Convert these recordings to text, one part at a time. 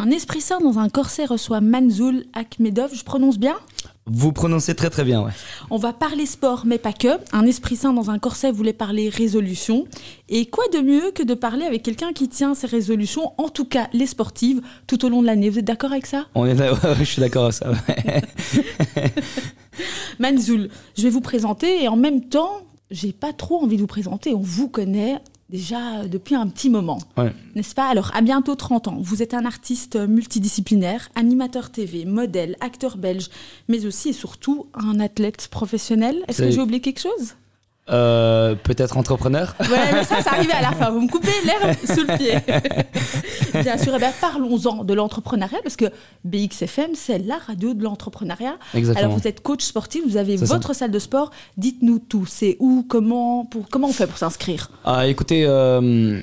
Un esprit sain dans un corset reçoit Manzoul Akhmedov, je prononce bien? Vous prononcez très très bien, ouais. On va parler sport, mais pas que. Un esprit sain dans un corset voulait parler résolution. Et quoi de mieux que de parler avec quelqu'un qui tient ses résolutions, en tout cas les sportives, tout au long de l'année? Vous êtes d'accord avec ça? On est je suis d'accord avec ça. ouais. Manzoul, je vais vous présenter et en même temps, j'ai pas trop envie de vous présenter. On vous connaît déjà depuis un petit moment. Ouais. N'est-ce pas? Alors, à bientôt 30 ans, vous êtes un artiste multidisciplinaire, animateur TV, modèle, acteur belge, mais aussi et surtout un athlète professionnel. Est-ce que j'ai oublié quelque chose? Euh, Peut-être entrepreneur Ouais, mais ça, ça arrivait à la fin. Vous me coupez l'herbe sous le pied. Bien sûr, eh bien, parlons-en de l'entrepreneuriat, parce que BXFM, c'est la radio de l'entrepreneuriat. Exactement. Alors, vous êtes coach sportif, vous avez ça. votre salle de sport. Dites-nous tout. C'est où, comment, pour, comment on fait pour s'inscrire? Ah, écoutez, euh,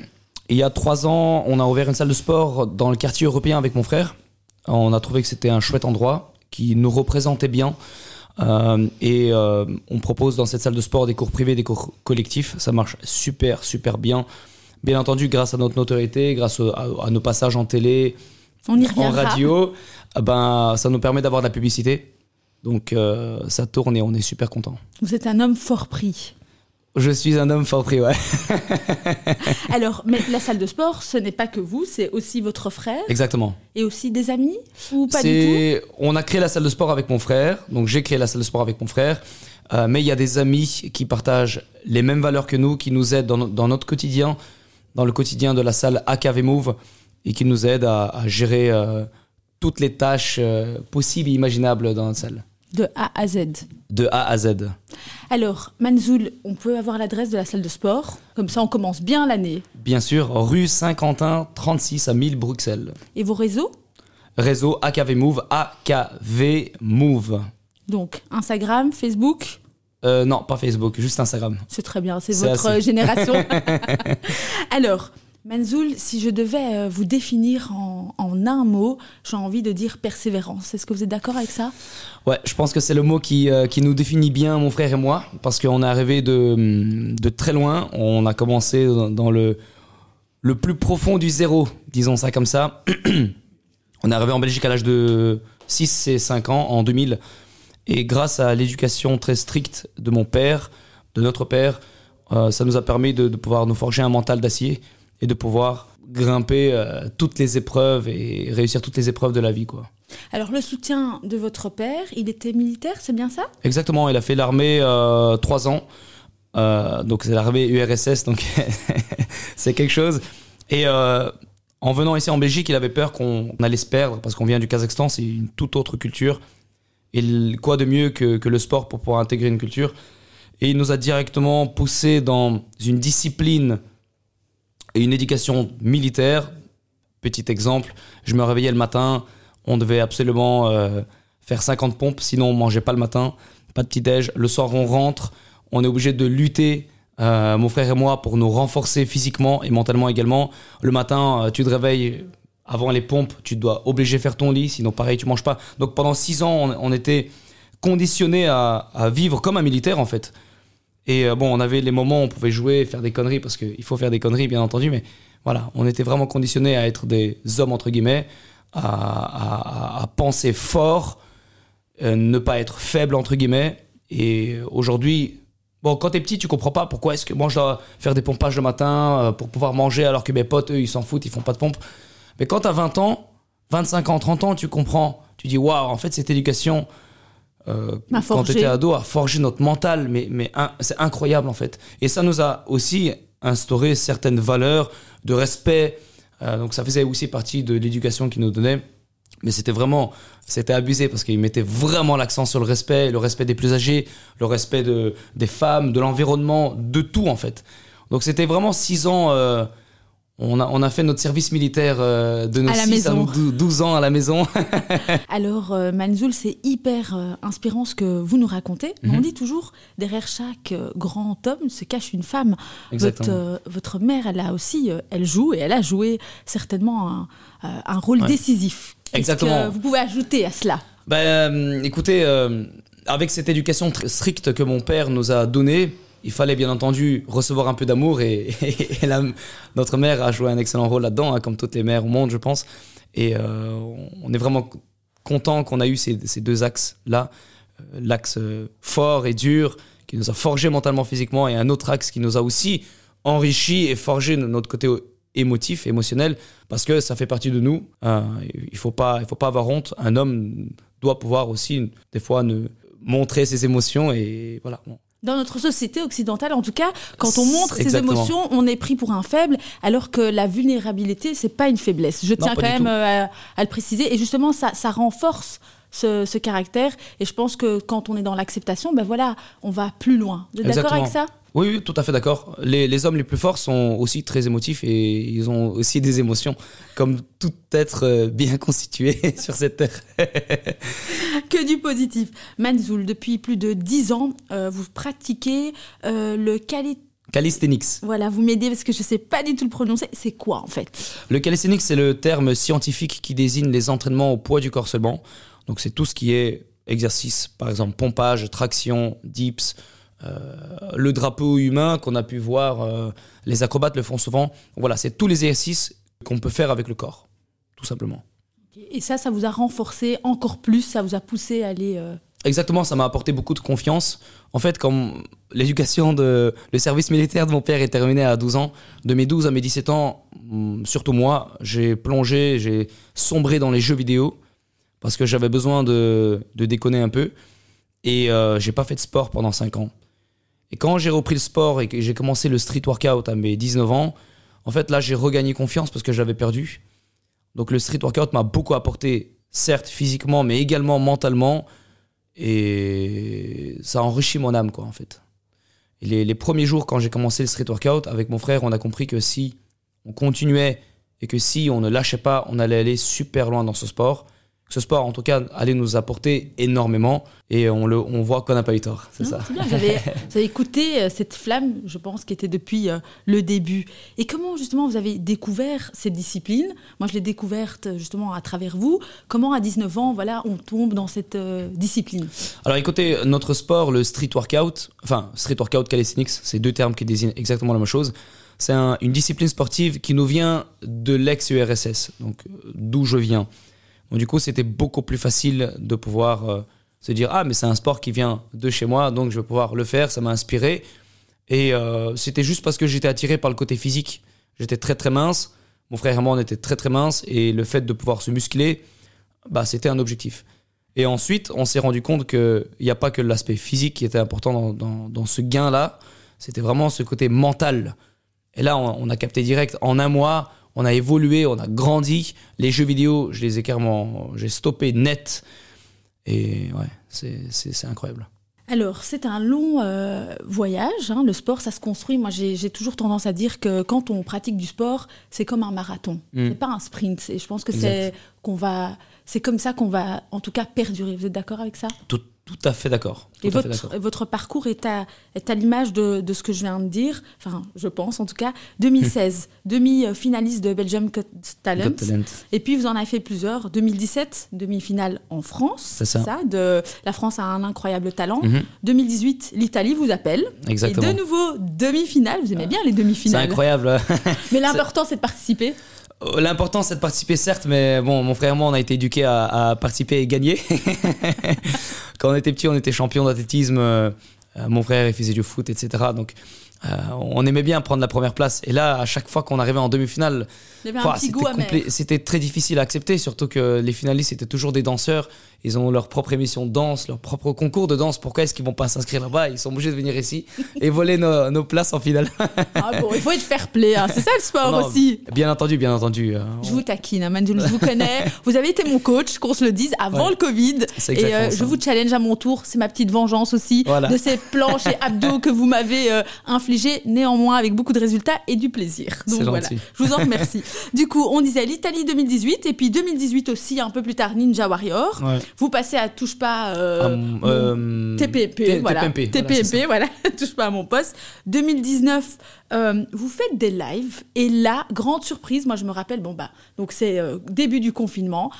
il y a trois ans, on a ouvert une salle de sport dans le quartier européen avec mon frère. On a trouvé que c'était un chouette endroit qui nous représentait bien. Euh, et euh, on propose dans cette salle de sport des cours privés, des cours collectifs. Ça marche super, super bien. Bien entendu, grâce à notre notoriété, grâce à, à nos passages en télé, On y en radio, euh, ben, ça nous permet d'avoir de la publicité. Donc euh, ça tourne et on est super content. Vous êtes un homme fort pris. Je suis un homme fort pris, ouais. Alors, mais la salle de sport, ce n'est pas que vous, c'est aussi votre frère Exactement. et aussi des amis Ou pas du tout? On a créé la salle de sport avec mon frère, donc j'ai créé la salle de sport avec mon frère, euh, mais il y a des amis qui partagent les mêmes valeurs que nous, qui nous aident dans, no- dans notre quotidien, dans le quotidien de la salle AKV Move, et qui nous aident à, à gérer euh, toutes les tâches euh, possibles et imaginables dans notre salle, De A à Z. de A à Z. Alors, Manzoul, on peut avoir l'adresse de la salle de sport? Comme ça, on commence bien l'année. Bien sûr, rue Saint-Quentin, 36 à 1000 Bruxelles. Et vos réseaux? Réseau AKV Move, AKV Move. Donc, Instagram, Facebook? Euh, non, pas Facebook, juste Instagram. C'est très bien, c'est votre assez. génération. Alors, Manzoul, si je devais euh, vous définir en, un mot, j'ai envie de dire persévérance. Est-ce que vous êtes d'accord avec ça? Ouais, je pense que c'est le mot qui, euh, qui nous définit bien, mon frère et moi, parce qu'on est arrivé de, de très loin. On a commencé dans, le, le plus profond du zéro, disons ça comme ça. on est arrivé en Belgique à l'âge de 6 et 5 ans, en 2000. Et grâce à l'éducation très stricte de mon père, de notre père, euh, ça nous a permis de pouvoir nous forger un mental d'acier et de pouvoir grimper euh, toutes les épreuves et réussir toutes les épreuves de la vie, quoi. Alors, le soutien de votre père, il était militaire, c'est bien ça? Exactement, il a fait l'armée euh, trois ans. Euh, donc c'est l'armée URSS, donc c'est quelque chose. Et en venant ici en Belgique, il avait peur qu'on allait se perdre parce qu'on vient du Kazakhstan, c'est une toute autre culture. Et quoi de mieux que, que le sport pour pouvoir intégrer une culture? Et il nous a directement poussé dans une discipline une éducation militaire. Petit exemple, je me réveillais le matin, on devait absolument euh, faire 50 pompes, sinon on mangeait pas le matin, pas de petit-déj. Le soir, on rentre, on est obligé de lutter, euh, mon frère et moi, pour nous renforcer physiquement et mentalement également. Le matin, euh, tu te réveilles avant les pompes, tu dois obligé faire ton lit, sinon pareil, tu manges pas. Donc pendant 6 ans, on, était conditionné à vivre comme un militaire en fait. Et euh, bon, on avait les moments où on pouvait jouer, faire des conneries, parce qu'il faut faire des conneries, bien entendu, mais voilà, on était vraiment conditionné à être des hommes, entre guillemets, à penser fort, euh, ne pas être faible, entre guillemets. Et aujourd'hui, bon, quand t'es petit, tu comprends pas pourquoi est-ce que moi je dois faire des pompages le matin euh, pour pouvoir manger, alors que mes potes, eux, ils s'en foutent, ils font pas de pompe. Mais quand t'as 20 ans, 25 ans, 30 ans, tu comprends. Tu dis, waouh, en fait, cette éducation, euh, quand tu étais ado, a forgé notre mental. Mais, mais c'est incroyable, en fait. Et ça nous a aussi instauré certaines valeurs de respect. Euh, donc, ça faisait aussi partie de l'éducation qu'ils nous donnaient. Mais c'était vraiment, c'était abusé parce qu'ils mettaient vraiment l'accent sur le respect, le respect des plus âgés, le respect de, des femmes, de l'environnement, de tout en fait. Donc c'était vraiment six ans. euh, on, a, on a fait notre service militaire euh, de nos À la 6 à maison. nos dou- 12 ans à la maison. Alors, euh, Manzoul, c'est hyper euh, inspirant ce que vous nous racontez. Mais Mhm. On dit toujours, derrière chaque euh, grand homme se cache une femme. Votre, votre mère, elle a aussi, elle joue et elle a joué certainement un, un rôle Ouais. décisif. Exactement. que vous pouvez ajouter à cela? Ben, écoutez, avec cette éducation très stricte que mon père nous a donnée, il fallait bien entendu recevoir un peu d'amour et, notre mère a joué un excellent rôle là-dedans, hein, comme toutes les mères au monde, je pense. Et euh, on est vraiment content qu'on a eu ces, deux axes-là. Euh, L'axe euh, fort et dur qui nous a forgé mentalement, physiquement, et un autre axe qui nous a aussi enrichi et forgé notre côté émotif, émotionnel, parce que ça fait partie de nous. Il faut faut pas avoir honte. Un homme doit pouvoir aussi, des fois, ne montrer ses émotions et voilà. Dans notre société occidentale, en tout cas, quand on montre ses émotions, on est pris pour un faible, alors que la vulnérabilité, c'est pas une faiblesse. Je tiens quand même euh, à, à le préciser. Et justement, ça, ça renforce ce, ce caractère. Et je pense que quand on est dans l'acceptation, ben voilà, on va plus loin. Vous êtes d'accord avec ça? Oui, oui, tout à fait d'accord. Les, les hommes les plus forts sont aussi très émotifs et ils ont aussi des émotions, comme tout être euh, bien constitué sur cette terre. Que du positif. Manzoul, depuis plus de 10 ans, euh, vous pratiquez euh, le cali... Calisthenics. Voilà, vous m'aidez parce que je sais pas du tout le prononcer. C'est quoi en fait? Le calisthenics, c'est le terme scientifique qui désigne les entraînements au poids du corps seulement. Donc, c'est tout ce qui est exercice, par exemple, pompage, traction, dips, euh, le drapeau humain qu'on a pu voir, euh, les acrobates le font souvent. Voilà, c'est tous les exercices qu'on peut faire avec le corps, tout simplement. Et ça, ça vous a renforcé encore plus, ça vous a poussé à aller... euh, Exactement, ça m'a apporté beaucoup de confiance. En fait, comme l'éducation de le service militaire de mon père est terminé à 12 ans, de mes 12 à mes 17 ans, hum, surtout moi, j'ai plongé, j'ai sombré dans les jeux vidéo parce que j'avais besoin de, de déconner un peu et euh, j'ai pas fait de sport pendant 5 ans. Et quand j'ai repris le sport et que j'ai commencé le street workout à mes 19 ans, en fait là j'ai regagné confiance parce que j'avais perdu. Donc le street workout m'a beaucoup apporté, certes physiquement, mais également mentalement. Et ça enrichit mon âme, quoi, en fait. Les, les premiers jours, quand j'ai commencé le street workout, avec mon frère, on a compris que si on continuait et que si on ne lâchait pas, on allait aller super loin dans ce sport. Ce sport, en tout cas, allait nous apporter énormément. Et on, le, on voit qu'on n'a pas eu tort, c'est ça. Bien, vous avez, vous avez écouté euh, cette flamme, je pense, qui était depuis euh, le début. Et comment, justement, vous avez découvert cette discipline? Moi, je l'ai découverte, justement, à travers vous. Comment, à 19 ans, voilà, on tombe dans cette euh, discipline? Alors écoutez, notre sport, le street workout, enfin street workout calisthenics, c'est deux termes qui désignent exactement la même chose. C'est un- une discipline sportive qui nous vient de l'ex-URSS, donc d'où je viens. Du coup, c'était beaucoup plus facile de pouvoir euh, se dire ah mais c'est un sport qui vient de chez moi, donc je vais pouvoir le faire. Ça m'a inspiré et euh, c'était juste parce que j'étais attiré par le côté physique. J'étais très très mince. Mon frère et était très très minces et le fait de pouvoir se muscler, bah c'était un objectif. Et ensuite, on s'est rendu compte qu'il n'y a pas que l'aspect physique qui était important dans, dans- ce gain-là, c'était vraiment ce côté mental. Et là, on a capté direct, en un mois, on a évolué, on a grandi. Les jeux vidéo, je les ai carrément, j'ai stoppé net. Et ouais, c'est c'est- c'est incroyable. Alors, c'est un long euh, voyage. hein. Le sport, ça se construit. Moi, j'ai j'ai toujours tendance à dire que quand on pratique du sport, c'est comme un marathon. Mm. C'est pas un sprint. Et je pense que c'est qu'on va, c'est comme ça qu'on va, en tout cas, perdurer. Vous êtes d'accord avec ça? Tout, tout à fait d'accord. Et votre, parcours est à, est à l'image de, de ce que je viens de dire. Enfin, je pense en tout cas. 2016, demi-finaliste de Belgium Got Talent. Et puis vous en avez fait plusieurs. 2017, demi-finale en France. C'est ça. de, la France a un incroyable talent. Mhm. 2018, l'Italie vous appelle. Exactement. Et de nouveau, demi-finale. Vous aimez bien les C'est demi-finales. incroyable. Mais l'important, c'est de participer. L'important, c'est de participer, certes, mais bon, mon frère et moi, on a été éduqués à, à participer et gagner. Quand on était petit, on était champion d'athlétisme. euh, mon frère, il faisait du foot, etc. Donc, euh, on aimait bien prendre la première place. Et là, à chaque fois qu'on arrivait en demi-finale, c'était très difficile à accepter, surtout que les finalistes étaient toujours des danseurs. Ils ont leur propre émission de danse, leur propre concours de danse. Pourquoi est-ce qu'ils vont pas s'inscrire là-bas? Ils sont obligés de venir ici et voler nos, nos places en finale. Ah bon, il faut être fair play. hein. C'est ça le sport Non, aussi. Bien entendu, bien entendu. euh, Je vous taquine, hein, Mandoul, je vous connais. Vous avez été mon coach, qu'on se le dise, avant Ouais. le Covid. C'est Et euh, je vous challenge à mon tour. C'est ma petite vengeance aussi Voilà. de ces planches et abdos que vous m'avez euh, infligés, néanmoins avec beaucoup de résultats et du plaisir. Donc voilà, je vous en remercie. du coup, on disait l'Italie 2018 et puis 2018 aussi, un peu plus tard, Ninja Warrior. Ouais. Vous passez à touche pas. euh, Ah, euh, TPP, T- voilà. TPMP, voilà, touche pas à mon poste. 2019, euh, vous faites des lives et là, grande surprise, moi je me rappelle, bon bah, donc c'est début du confinement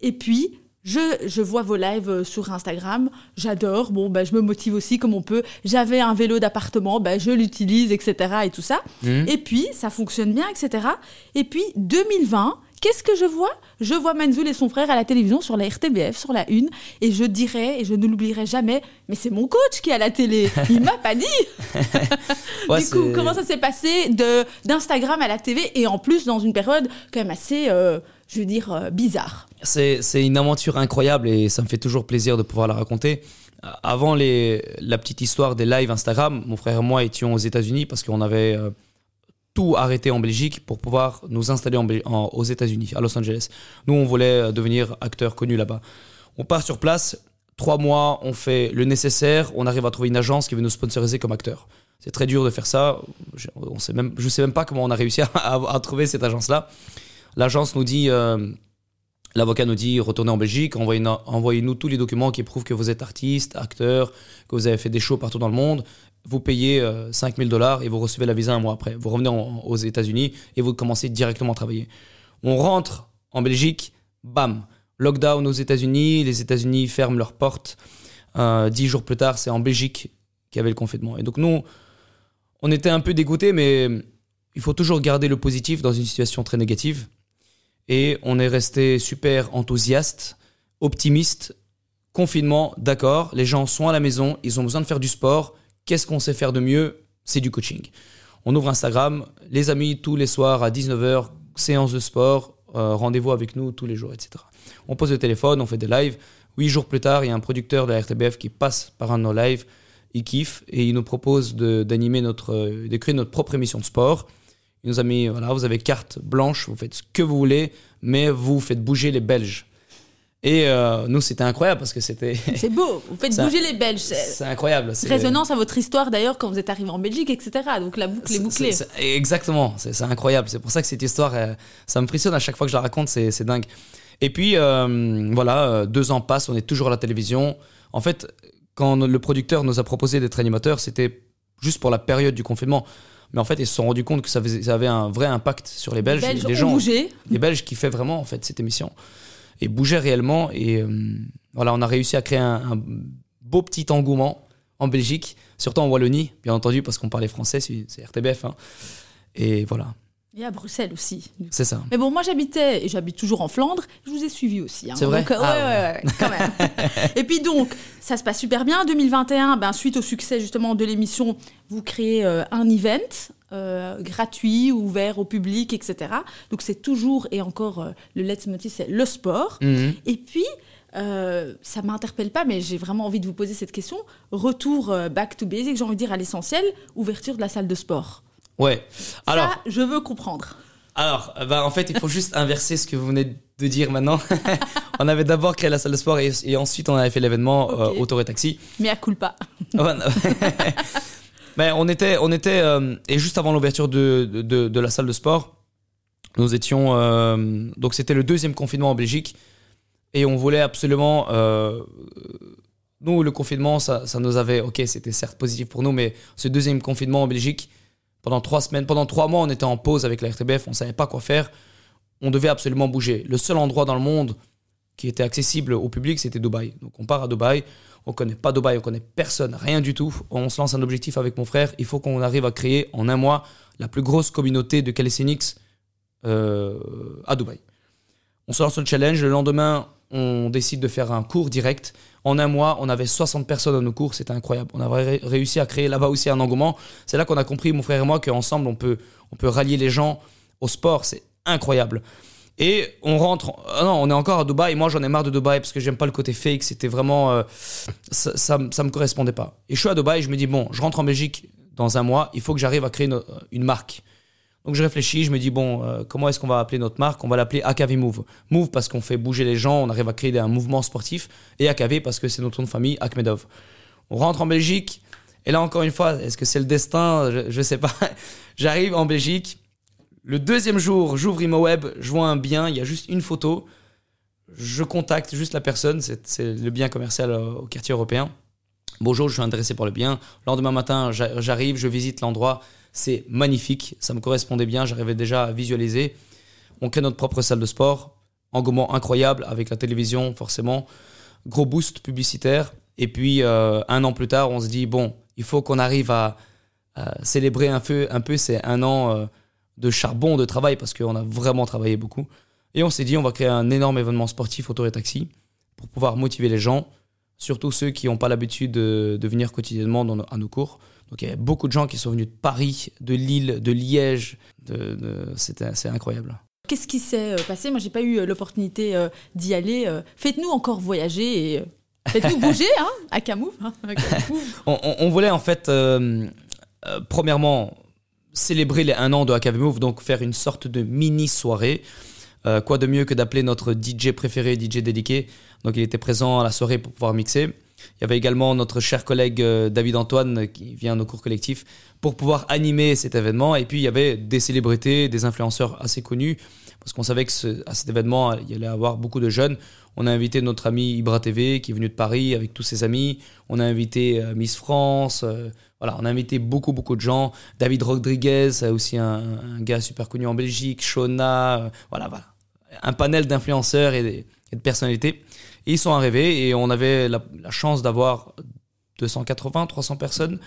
et puis je, je vois vos lives sur Instagram, j'adore, bon bah je me motive aussi comme on peut. J'avais un vélo d'appartement, bah je l'utilise, etc. et tout ça. Mhm. Et puis ça fonctionne bien, etc. Et puis 2020 qu'est-ce que je vois? Je vois Manzoul et son frère à la télévision sur la RTBF, sur la une, et je dirais, et je ne l'oublierai jamais, mais c'est mon coach qui est à la télé. Il m'a pas dit. Ouais, du coup, comment ça s'est passé de d'Instagram à la TV et en plus dans une période quand même assez, euh, je veux dire, euh, bizarre. C'est une aventure incroyable et ça me fait toujours plaisir de pouvoir la raconter. Avant les, la petite histoire des lives Instagram, mon frère et moi étions aux États-Unis parce qu'on avait euh, tout arrêté en Belgique pour pouvoir nous installer aux États-Unis, à Los Angeles. Nous, on voulait euh, devenir acteur connu là-bas. On part sur place, trois mois, on fait le nécessaire, on arrive à trouver une agence qui veut nous sponsoriser comme acteur. C'est très dur de faire ça. Je, je sais même pas comment on a réussi à, trouver cette agence-là. L'agence nous dit, euh, l'avocat nous dit, retournez en Belgique, envoyez-nous tous les documents qui prouvent que vous êtes artiste, acteur, que vous avez fait des shows partout dans le monde. Vous payez euh, 5000 dollars et vous recevez la visa un mois après. Vous revenez en- aux États-Unis et vous commencez directement à travailler. On rentre en Belgique, bam, lockdown aux États-Unis, les États-Unis ferment leurs portes. Euh, dix jours plus tard, c'est en Belgique qu'il y avait le confinement. Et donc nous, on était un peu dégoûtés, mais il faut toujours garder le positif dans une situation très négative. Et on est resté super enthousiaste, optimiste. Confinement, d'accord, les gens sont à la maison, ils ont besoin de faire du sport. Qu'est-ce qu'on sait faire de mieux? C'est du coaching. On ouvre Instagram, les amis, tous les soirs à 19h, séance de sport, euh, rendez-vous avec nous tous les jours, etc. On pose le téléphone, on fait des lives. Huit jours plus tard, il y a un producteur de la RTBF qui passe par un de nos lives, il kiffe et il nous propose d'animer notre, euh, de créer notre propre émission de sport. Il nous a mis, voilà, vous avez carte blanche, vous faites ce que vous voulez, mais vous faites bouger les Belges. Et euh, nous, c'était incroyable parce que c'était. C'est beau, vous faites bouger les Belges. C'est incroyable. résonance à votre histoire d'ailleurs quand vous êtes arrivé en Belgique, etc. Donc la boucle est bouclée. Exactement, c'est incroyable. C'est pour ça que cette histoire, ça me frissonne à chaque fois que je la raconte, c'est dingue. Et puis, euh, voilà, euh, deux ans passent, on est toujours à la télévision. En fait, quand le producteur nous a proposé d'être animateur, c'était juste pour la période du confinement. Mais en fait, ils se sont rendus compte que ça, faisait- ça avait un vrai impact sur les Belges. les Belges les ont gens, bougé. les Belges qui fait vraiment en fait cette émission et bougeaient réellement et euh, voilà on a réussi à créer un, beau petit engouement en Belgique surtout en Wallonie bien entendu parce qu'on parlait français c'est c'est RTBF hein. et voilà Et à Bruxelles aussi. c'est ça Mais bon, moi j'habitais, et j'habite toujours en Flandre, je vous ai suivi aussi. hein. C'est vrai? Donc, euh, ouais, Ah, ouais, ouais, quand même. et puis donc, ça se passe super bien. 2021, ben, suite au succès justement de l'émission, vous créez euh, un event euh, gratuit, ouvert au public, etc. Donc c'est toujours et encore euh, le leitmotiv, c'est le sport. Mhm. Et puis, euh, ça m'interpelle pas, mais j'ai vraiment envie de vous poser cette question. Retour euh, back to basic, j'ai envie de dire à l'essentiel, ouverture de la salle de sport. Ouais alors ça, je veux comprendre. alors euh, bah, en fait il faut juste inverser ce que vous venez de dire maintenant on avait d'abord créé la salle de sport et, et ensuite on avait fait l'événement euh, Ok. Auto et Taxi Mais à culpa. Ouais, non. Mais on était, on était euh, et juste avant l'ouverture de, de, la salle de sport, nous étions. euh, donc c'était le deuxième confinement en Belgique et on voulait absolument. nous, le confinement, ça, ça nous avait. Ok, c'était certes positif pour nous, mais ce deuxième confinement en Belgique, pendant trois semaines, pendant trois mois, on était en pause avec la RTBF, on savait pas quoi faire. On devait absolument bouger. Le seul endroit dans le monde qui était accessible au public, c'était Dubaï. Donc on part à Dubaï, on connaît pas Dubaï, on connaît personne, rien du tout. On se lance un objectif avec mon frère. Il faut qu'on arrive à créer en un mois la plus grosse communauté de calisthenics euh, à Dubaï. On se lance le challenge. Le lendemain, on décide de faire un cours direct. En un mois, on avait 60 personnes dans nos cours. C'était incroyable. On a ré- réussi à créer là-bas aussi un engouement. C'est là qu'on a compris, mon frère et moi, qu'ensemble, on peut, on peut rallier les gens au sport. C'est incroyable. Et on rentre. ah non, on est encore à Dubaï. Moi, j'en ai marre de Dubaï parce que j'aime pas le côté fake. C'était vraiment. euh, ça, ça, me correspondait pas. Et je suis à Dubaï. Je me dis, bon, je rentre en Belgique dans un mois. Il faut que j'arrive à créer une marque. Donc je réfléchis, je me dis, bon, euh, comment est-ce qu'on va appeler notre marque? On va l'appeler AKV Move. Move parce qu'on fait bouger les gens, on arrive à créer un mouvement sportif. Et AKV parce que c'est notre nom de famille, Akhmedov. On rentre en Belgique. Et là, encore une fois, est-ce que c'est le destin? Je, je sais pas. J'arrive en Belgique. Le deuxième jour, j'ouvre ImoWeb, je vois un bien, il y a juste une photo. Je contacte juste la personne, c'est le bien commercial euh, au quartier européen. Bonjour, je suis intéressé par le bien. Le lendemain matin, j'a- j'arrive, je visite l'endroit. C'est magnifique, ça me correspondait bien, j'arrivais déjà à visualiser. On crée notre propre salle de sport, engouement incroyable avec la télévision, forcément. Gros boost publicitaire. Et puis, euh, un an plus tard, on se dit, bon, il faut qu'on arrive à, célébrer un peu, un peu ces un an euh, de charbon, de travail, parce qu'on a vraiment travaillé beaucoup. Et on s'est dit, on va créer un énorme événement sportif autour et taxi pour pouvoir motiver les gens, surtout ceux qui n'ont pas l'habitude de, venir quotidiennement à nos cours. Donc il y a beaucoup de gens qui sont venus de Paris, de Lille, de Liège. De, de, c'est incroyable. Qu'est-ce qui s'est passé? Moi, j'ai pas eu l'opportunité d'y aller. Faites-nous encore voyager et faites-nous bouger hein, à Camoufle. Hein, on, on, on, voulait en fait, euh, euh, premièrement, célébrer les un an de Move, donc faire une sorte de mini soirée. Euh, quoi de mieux que d'appeler notre DJ préféré, DJ dédié. Donc il était présent à la soirée pour pouvoir mixer. Il y avait également notre cher collègue euh, David Antoine qui vient nos cours collectifs pour pouvoir animer cet événement. Et puis il y avait des célébrités, des influenceurs assez connus parce qu'on savait que à cet événement il y avoir beaucoup de jeunes. On a invité notre ami Ibra TV qui est venu de Paris avec tous ses amis. On a invité euh, Miss France. Euh, voilà, on a invité beaucoup beaucoup de gens. David Rodriguez, aussi un, gars super connu en Belgique. Shona, euh, voilà, voilà, un panel d'influenceurs et de personnalités. Et ils sont arrivés et on avait la, la chance d'avoir 280, 300 personnes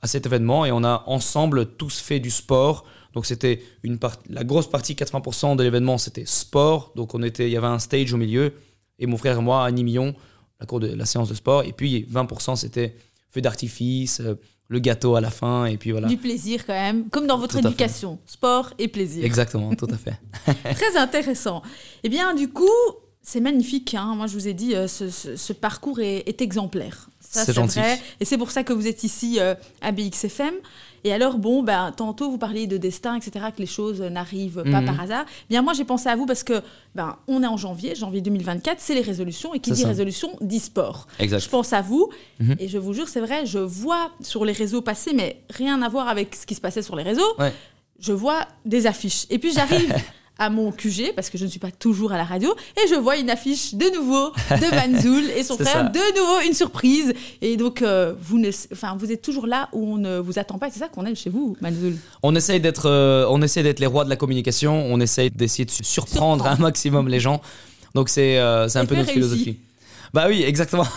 à cet événement et on a ensemble tous fait du sport. Donc c'était une part, la grosse partie, 80% de l'événement, c'était sport. Donc on était, il y avait un stage au milieu et mon frère et moi animions la cour de la séance de sport. Et puis 20% c'était feu d'artifice, euh, le gâteau à la fin et puis voilà. Du plaisir quand même, comme dans votre éducation, sport et plaisir. Exactement, tout à fait. Très intéressant. Eh bien, du coup, c'est magnifique. Hein. Moi, je vous ai dit, euh, ce, ce, ce parcours est, est exemplaire. Ça, C'est gentil. vrai. Et c'est pour ça que vous êtes ici euh, à BXFM. Et alors, bon, ben, tantôt, vous parliez de destin, etc., que les choses n'arrivent pas Mhm. par hasard. Bien, moi, j'ai pensé à vous parce que, ben, on est en janvier, janvier 2024, c'est les résolutions. Et qui dit ça. résolution dit sport. Exact. Je pense à vous. Mhm. Et je vous jure, c'est vrai, je vois sur les réseaux passer, mais rien à voir avec ce qui se passait sur les réseaux. Ouais. Je vois des affiches. Et puis, j'arrive. à mon QG, parce que je ne suis pas toujours à la radio, et je vois une affiche de nouveau de Manzoul et son frère, ça. de nouveau une surprise. Et donc, euh, vous, ne, enfin, vous êtes toujours là où on ne vous attend pas. Et C'est ça qu'on aime chez vous, Manzoul. On essaye d'être, euh, on essaie d'être les rois de la communication. On essaye d'essayer de su- surprendre Surprendre. un maximum les gens. Donc c'est, euh, un peu notre réussi. philosophie. Bah oui, exactement.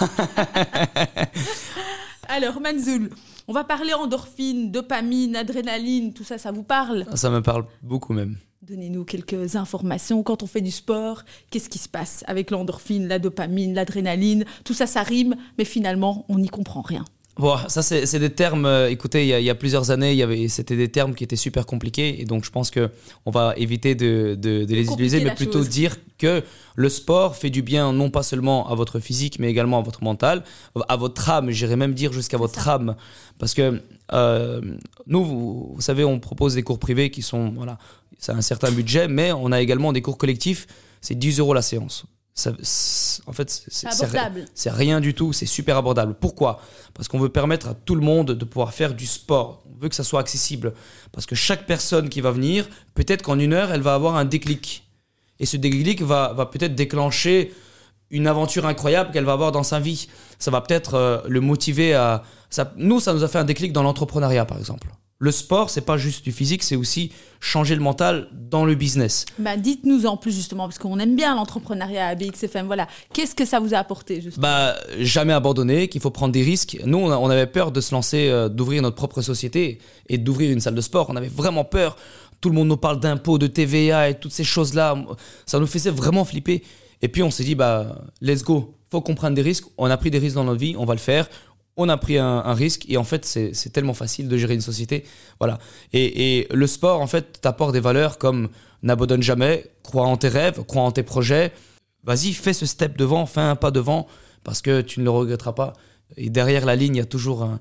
Alors, Manzoul, on va parler endorphine, dopamine, adrénaline, tout ça, ça vous parle? Ça me parle beaucoup même. Donnez-nous quelques informations. Quand on fait du sport, qu'est-ce qui se passe avec l'endorphine, la dopamine, l'adrénaline? Tout ça, ça rime, mais finalement, on n'y comprend rien. Bon, ça c'est des termes. euh, écoutez, il y, a, il y a plusieurs années, c'était des termes qui étaient super compliqués, et donc je pense que on va éviter de, de- de les utiliser, mais plutôt chose. dire que le sport fait du bien non pas seulement à votre physique, mais également à votre mental, à votre âme. J'irais même dire jusqu'à votre âme, parce que euh, nous, vous, vous savez, on propose des cours privés qui sont voilà, c'est un certain budget, mais on a également des cours collectifs. C'est 10 euros la séance. Ça- en fait, c'est rien du tout, c'est super abordable. Pourquoi? Parce qu'on veut permettre à tout le monde de pouvoir faire du sport. On veut que ça soit accessible. Parce que chaque personne qui va venir, peut-être qu'en une heure, elle va avoir un déclic. Et ce déclic va, va peut-être déclencher une aventure incroyable qu'elle va avoir dans sa vie. Ça va peut-être euh, le motiver à... Ça, nous, ça nous a fait un déclic dans l'entrepreneuriat, par exemple. Le sport, c'est pas juste du physique, c'est aussi changer le mental dans le business. Bah, Dites-nous en plus, justement, parce qu'on aime bien l'entrepreneuriat à BXFM. Voilà. Qu'est-ce que ça vous a apporté, justement? Bah, jamais abandonner, qu'il faut prendre des risques. Nous, on, avait peur de se lancer, euh, d'ouvrir notre propre société et d'ouvrir une salle de sport. On avait vraiment peur. Tout le monde nous parle d'impôts, de TVA et toutes ces choses-là. Ça nous faisait vraiment flipper. Et puis, on s'est dit, bah, let's go. Faut qu'on prenne des risques. On a pris des risques dans notre vie, on va le faire. On a pris un, risque et en fait, c'est tellement facile de gérer une société. Voilà. Et, le sport, en fait, t'apporte des valeurs comme n'abandonne jamais, crois en tes rêves, crois en tes projets. Vas-y, fais ce step devant, fais un pas devant parce que tu ne le regretteras pas. Et derrière la ligne, il y a toujours un,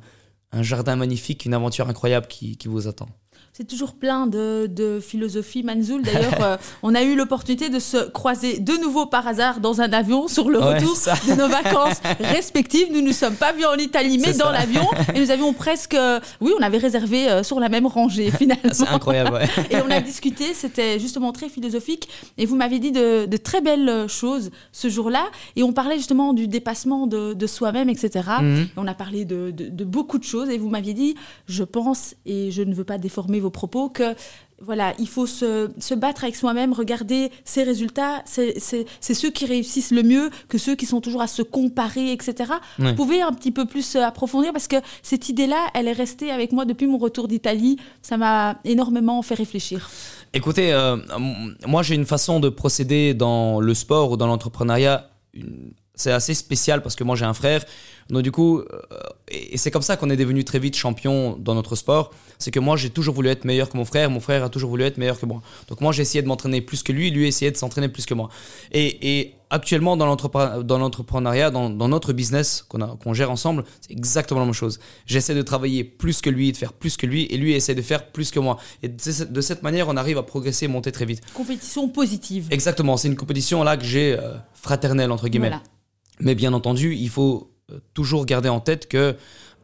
jardin magnifique, une aventure incroyable qui vous attend. C'est toujours plein de, de philosophie, Manzoul. D'ailleurs, euh, on a eu l'opportunité de se croiser de nouveau par hasard dans un avion sur le Ouais, retour ça. de nos vacances respectives. Nous ne nous sommes pas vus en Italie, mais dans l'avion. Et nous avions presque... euh, Oui, on avait réservé euh, sur la même rangée, finalement. C'est incroyable, ouais. Et on a discuté, c'était justement très philosophique. Et vous m'avez dit de, de très belles choses ce jour-là. Et on parlait justement du dépassement de, de soi-même, etc. Mhm. Et on a parlé de, de- de beaucoup de choses. Et vous m'aviez dit, je pense, et je ne veux pas déformer vos propos, que voilà, il faut se, se battre avec soi-même, regarder ses résultats. C'est ceux qui réussissent le mieux que ceux qui sont toujours à se comparer, etc. Ouais. Vous pouvez un petit peu plus euh, approfondir parce que cette idée-là, elle est restée avec moi depuis mon retour d'Italie. Ça m'a énormément fait réfléchir. Écoutez, euh, moi j'ai une façon de procéder dans le sport ou dans l'entrepreneuriat. C'est assez spécial parce que moi j'ai un frère. Donc du coup, euh, et et c'est comme ça qu'on est devenu très vite champion dans notre sport. C'est que moi j'ai toujours voulu être meilleur que mon frère. Mon frère a toujours voulu être meilleur que moi. Donc moi j'ai essayé de m'entraîner plus que lui. Lui essayait de s'entraîner plus que moi. Et, et actuellement dans l'entrepre- dans l'entrepreneuriat, dans, dans notre business qu'on a- gère ensemble, c'est exactement la même chose. J'essaie de travailler plus que lui, de faire plus que lui, et lui essaie de faire plus que moi. Et de cette- manière, on arrive à progresser, monter très vite. Compétition positive. Exactement, c'est une compétition là que j'ai euh, fraternelle entre guillemets. Voilà. Mais bien entendu, il faut euh, toujours garder en tête que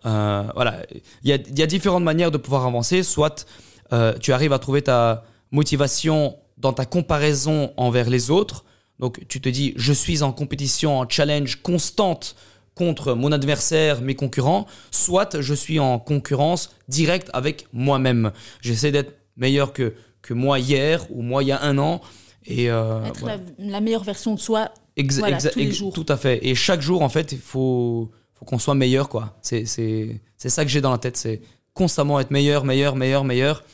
euh, voilà, il y a, il y a différentes manières de pouvoir avancer. Soit euh, tu arrives à trouver ta motivation dans ta comparaison envers les autres. Donc tu te dis, je suis en compétition, en challenge constante contre mon adversaire, mes concurrents. Soit je suis en concurrence directe avec moi-même. J'essaie d'être meilleur que, que moi hier ou moi il y a un an. Et euh, Être voilà. la, la meilleure version de soi. Exa- Voilà, exa- tous les ex- jours. Tout à fait. Et chaque jour, en fait, il faut, faut qu'on soit meilleur, quoi. C'est, c'est, c'est ça que j'ai dans la tête. C'est constamment être meilleur, meilleur, meilleur, meilleur.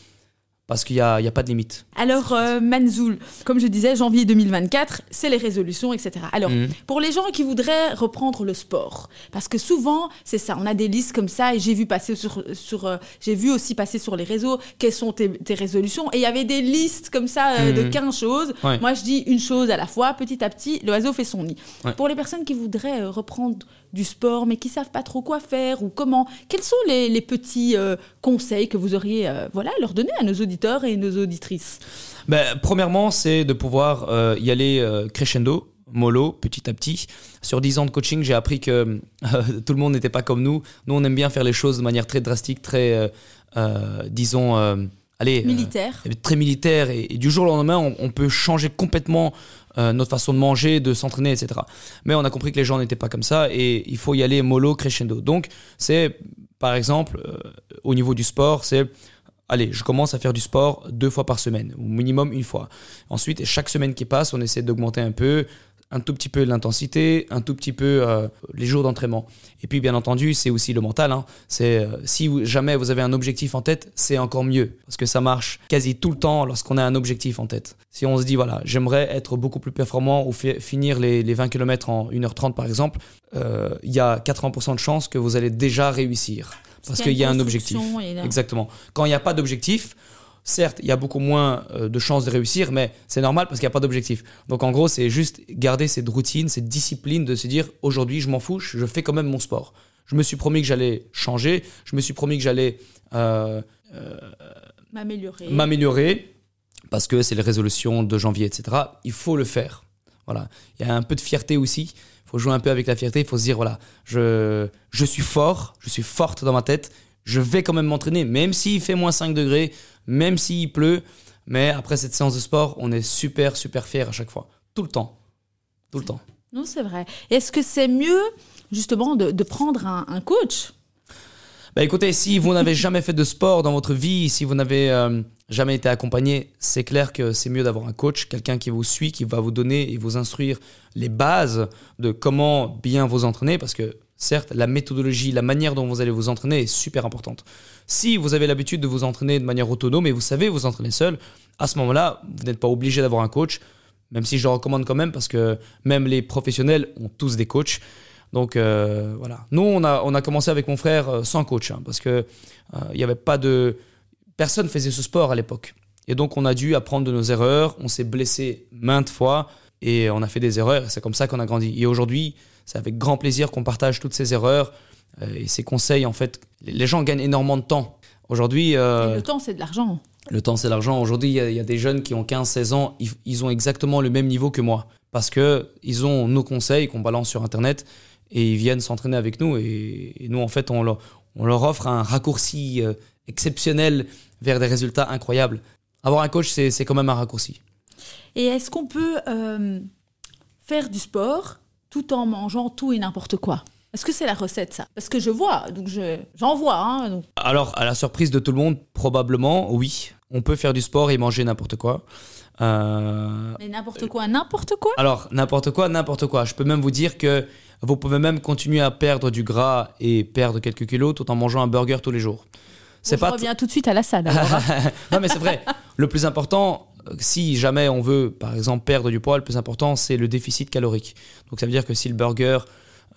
Parce qu'il n'y a, a pas de limite. Alors, euh, Manzoul, comme je disais, janvier 2024, c'est les résolutions, etc. Alors, Mhm. pour les gens qui voudraient reprendre le sport, parce que souvent, c'est ça, on a des listes comme ça, et j'ai vu passer sur, sur euh, j'ai vu aussi passer sur les réseaux quelles sont tes, tes résolutions, et il y avait des listes comme ça euh, de Mhm. 15 choses. Ouais. Moi, je dis une chose à la fois, petit à petit, l'oiseau fait son nid. Ouais. Pour les personnes qui voudraient euh, reprendre du sport, mais qui savent pas trop quoi faire ou comment, quels sont les, les petits euh, conseils que vous auriez, euh, voilà, à leur donner à nos auditeurs et nos auditrices? Ben, premièrement, c'est de pouvoir euh, y aller crescendo, mollo, petit à petit. Sur 10 ans de coaching, j'ai appris que tout le monde n'était pas comme nous. Nous, on aime bien faire les choses de manière très drastique, très, disons, allez, euh, Militaire. très militaire. Et, et du jour au lendemain, on, on peut changer complètement euh, notre façon de manger, de s'entraîner, etc. Mais on a compris que les gens n'étaient pas comme ça et il faut y aller mollo, crescendo. Donc, c'est, par exemple, euh, au niveau du sport, c'est allez, je commence à faire du sport deux fois par semaine, ou minimum une fois. Ensuite, chaque semaine qui passe, on essaie d'augmenter un peu, un tout petit peu l'intensité, un tout petit peu euh, les jours d'entraînement. Et puis, bien entendu, c'est aussi le mental. hein. C'est euh, si vous- jamais vous avez un objectif en tête, c'est encore mieux, parce que ça marche quasi tout le temps lorsqu'on a un objectif en tête. Si on se dit, voilà, j'aimerais être beaucoup plus performant ou fi- finir les, les 20 km en 1h30 par exemple, euh, il y a 80% de chances que vous allez déjà réussir. Parce qu'il y a un objectif. Exactement. Quand il n'y a pas d'objectif, certes, il y a beaucoup moins euh, de chances de réussir, mais c'est normal parce qu'il n'y a pas d'objectif. Donc en gros, c'est juste garder cette routine, cette discipline de se dire aujourd'hui, je m'en fous, je fais quand même mon sport. Je me suis promis que j'allais changer, je me suis promis que j'allais euh, M'améliorer. m'améliorer parce que c'est les résolutions de janvier, etc. Il faut le faire. Voilà. Il y a un peu de fierté aussi. Il faut jouer un peu avec la fierté. Il faut se dire voilà, je, je suis fort, je suis forte dans ma tête. Je vais quand même m'entraîner, même s'il fait moins 5 degrés, même s'il pleut. Mais après cette séance de sport, on est super, super fiers à chaque fois. Tout le temps. Tout le temps. Non, c'est vrai. Est-ce que c'est mieux, justement, de, de prendre un, un coach? Bah écoutez, si vous n'avez jamais fait de sport dans votre vie, si vous n'avez euh, jamais été accompagné, c'est clair que c'est mieux d'avoir un coach, quelqu'un qui vous suit, qui va vous donner et vous instruire les bases de comment bien vous entraîner, parce que certes, la méthodologie, la manière dont vous allez vous entraîner est super importante. Si vous avez l'habitude de vous entraîner de manière autonome et vous savez vous entraîner seul, à ce moment-là, vous n'êtes pas obligé d'avoir un coach, même si je le recommande quand même, parce que même les professionnels ont tous des coachs. Donc euh, voilà. Nous, on a, on a commencé avec mon frère euh, sans coach, hein, parce que euh, il y avait pas de. Personne faisait ce sport à l'époque. Et donc, on a dû apprendre de nos erreurs. On s'est blessé maintes fois et on a fait des erreurs. C'est comme ça qu'on a grandi. Et aujourd'hui, c'est avec grand plaisir qu'on partage toutes ces erreurs euh, et ces conseils. En fait, les gens gagnent énormément de temps. Aujourd'hui, euh, Le temps, c'est de l'argent. le temps, c'est l'argent. Aujourd'hui, il y, a- il y a des jeunes qui ont 15-16 ans, ils, ils ont exactement le même niveau que moi. Parce que ils ont nos conseils qu'on balance sur Internet et ils viennent s'entraîner avec nous. Et, et nous, en fait, on leur, on leur offre un raccourci euh, exceptionnel vers des résultats incroyables. Avoir un coach, c'est c'est quand même un raccourci. Et est-ce qu'on peut euh, faire du sport tout en mangeant tout et n'importe quoi Est-ce que c'est la recette, ça? Parce que je vois, donc je- j'en vois. Hein, donc. Alors, à la surprise de tout le monde, probablement, oui. On peut faire du sport et manger n'importe quoi. Euh, Mais n'importe quoi, n'importe quoi? Alors, n'importe quoi, n'importe quoi. Je peux même vous dire que vous pouvez même continuer à perdre du gras et perdre quelques kilos tout en mangeant un burger tous les jours. C'est Bon, pas Je reviens tout de suite à la salle. alors, hein. non, mais c'est vrai. Le plus important, si jamais on veut, par exemple, perdre du poids, le plus important, c'est le déficit calorique. Donc, ça veut dire que si le burger,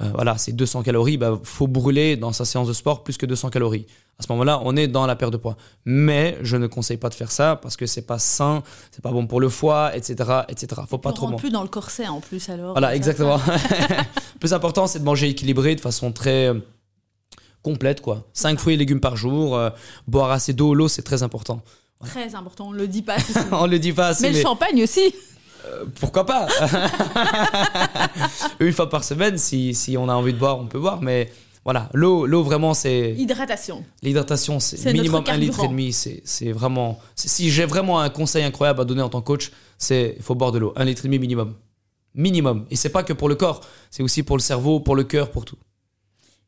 euh, voilà, c'est 200 calories, il faut brûler dans sa séance de sport plus que 200 calories. À ce moment-là, on est dans la perte de poids. Mais je ne conseille pas de faire ça parce que c'est pas sain, c'est pas bon pour le foie, etc., etc. Faut pas on trop plus dans le corset en plus alors. Voilà, exactement. le plus important, c'est de manger équilibré de façon très euh, complète, quoi. 5 fruits et légumes par jour, euh, boire assez d'eau, l'eau, c'est très important. Très important, on le dit pas. on le dit pas assez, mais, mais, le champagne aussi. euh, pourquoi pas? Une fois par semaine, si, si on a envie de boire, on peut boire, mais voilà, l'eau, l'eau vraiment, c'est Hydratation. l'hydratation, c'est minimum un litre et demi. C'est, c'est vraiment. c'est- si j'ai vraiment un conseil incroyable à donner en tant que coach, c'est il faut boire de l'eau, un litre et demi minimum, minimum. Et c'est pas que pour le corps, c'est aussi pour le cerveau, pour le cœur, pour tout.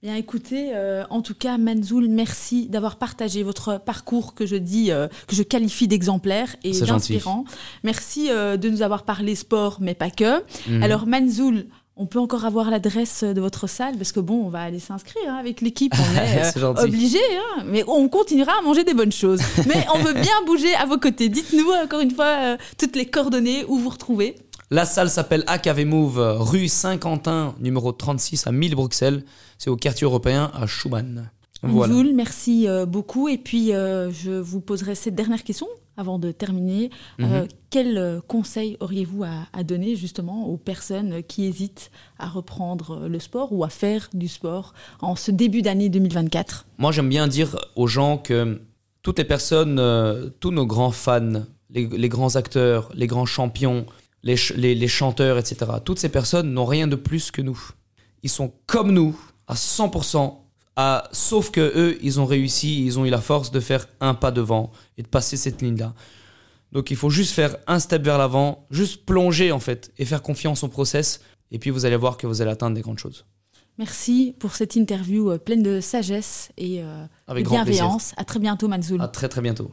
Bien écoutez, euh, en tout cas, Manzoul, merci d'avoir partagé votre parcours que je dis, euh, que je qualifie d'exemplaire et d'inspirant. Merci euh, de nous avoir parlé sport, mais pas que. Mhm. Alors Manzoul, on peut encore avoir l'adresse de votre salle parce que bon, on va aller s'inscrire hein, avec l'équipe, on est, euh, obligé, hein, mais on continuera à manger des bonnes choses. Mais on veut bien bouger à vos côtés. Dites-nous encore une fois euh, toutes les coordonnées où vous retrouvez. La salle s'appelle AKV Move, rue Saint-Quentin, numéro 36 à 1000 Bruxelles. C'est au quartier européen à Schumann. Voilà. Merci euh, beaucoup. Et puis, euh, je vous poserai cette dernière question avant de terminer. Euh, Mhm. quel conseil auriez-vous à, à donner justement aux personnes qui hésitent à reprendre le sport ou à faire du sport en ce début d'année 2024 Moi, j'aime bien dire aux gens que toutes les personnes, euh, tous nos grands fans, les, les grands acteurs, les grands champions, les, ch- les- les chanteurs, etc., toutes ces personnes n'ont rien de plus que nous. Ils sont comme nous, à 100%, à, sauf que eux, ils ont réussi, ils ont eu la force de faire un pas devant et de passer cette ligne-là. Donc il faut juste faire un step vers l'avant, juste plonger en fait, et faire confiance au process, et puis vous allez voir que vous allez atteindre des grandes choses. Merci pour cette interview euh, pleine de sagesse et euh, Avec de grand plaisir. bienveillance. À très bientôt, Manzoul. À très très bientôt.